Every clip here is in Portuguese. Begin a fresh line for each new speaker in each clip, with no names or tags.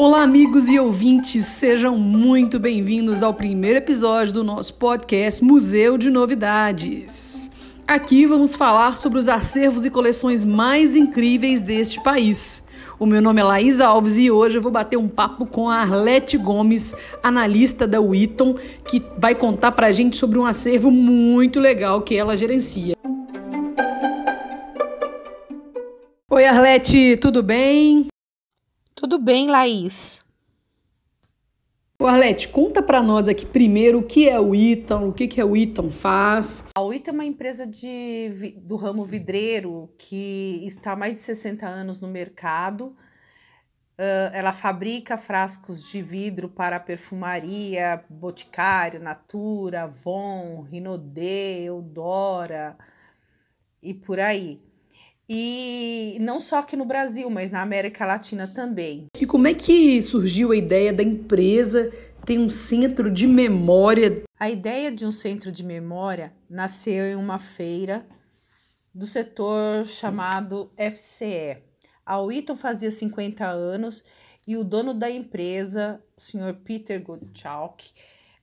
Olá, amigos e ouvintes, sejam muito bem-vindos ao primeiro episódio do nosso podcast Museu de Novidades. Aqui vamos falar sobre os acervos e coleções mais incríveis deste país. O meu nome é Laís Alves e hoje eu vou bater um papo com a Arlete Gomes, analista da Witton, que vai contar pra gente sobre um acervo muito legal que ela gerencia. Oi, Arlete, tudo bem?
Tudo bem, Laís.
O Arlete, conta para nós aqui primeiro o que é o Iton, o que, que é o Iton faz.
A Iton é uma empresa de, do ramo vidreiro que está há mais de 60 anos no mercado. Uh, ela fabrica frascos de vidro para perfumaria, Boticário, Natura, Avon, Rinodê, Eudora e por aí. E não só aqui no Brasil, mas na América Latina também.
E como é que surgiu a ideia da empresa ter um centro de memória?
A ideia de um centro de memória nasceu em uma feira do setor chamado FCE. A Witton fazia 50 anos e o dono da empresa, o senhor Peter Gottschalk,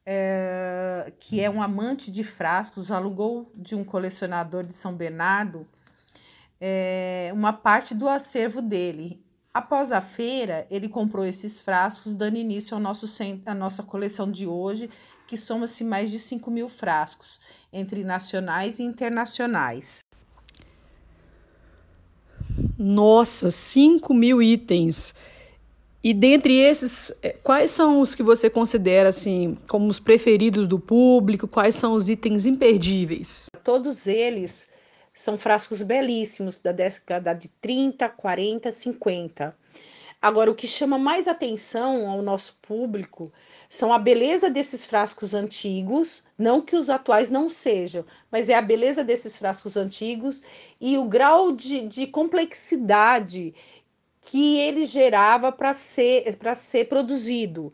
é, que é um amante de frascos, alugou de um colecionador de São Bernardo é, uma parte do acervo dele. Após a feira, ele comprou esses frascos, dando início ao nosso, à nossa coleção de hoje, que soma-se mais de 5 mil frascos, entre nacionais e internacionais.
Nossa, 5 mil itens! E dentre esses, é, quais são os que você considera assim como os preferidos do público? Quais são os itens imperdíveis?
Todos eles são frascos belíssimos da década de 30, 40, 50. Agora, o que chama mais atenção ao nosso público são a beleza desses frascos antigos, não que os atuais não sejam, mas é a beleza desses frascos antigos e o grau de, de complexidade que ele gerava para ser, ser produzido,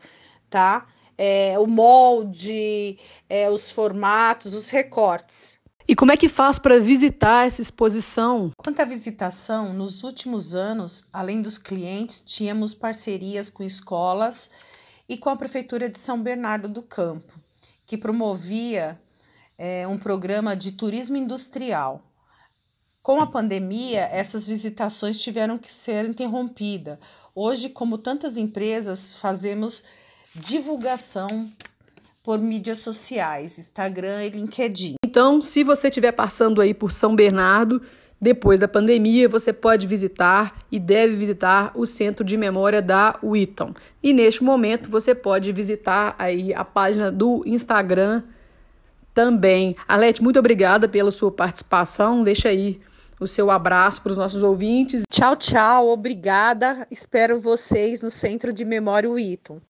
tá? É, o molde, é, os formatos, os recortes.
E como é que faz para visitar essa exposição?
Quanto à visitação, nos últimos anos, além dos clientes, tínhamos parcerias com escolas e com a Prefeitura de São Bernardo do Campo, que promovia é, um programa de turismo industrial. Com a pandemia, essas visitações tiveram que ser interrompidas. Hoje, como tantas empresas, fazemos divulgação por mídias sociais, Instagram e LinkedIn.
Então, se você estiver passando aí por São Bernardo, depois da pandemia, você pode visitar e deve visitar o Centro de Memória da Witton. E neste momento você pode visitar aí a página do Instagram também. Alete, muito obrigada pela sua participação. Deixa aí o seu abraço para os nossos ouvintes.
Tchau, tchau. Obrigada. Espero vocês no Centro de Memória Witton.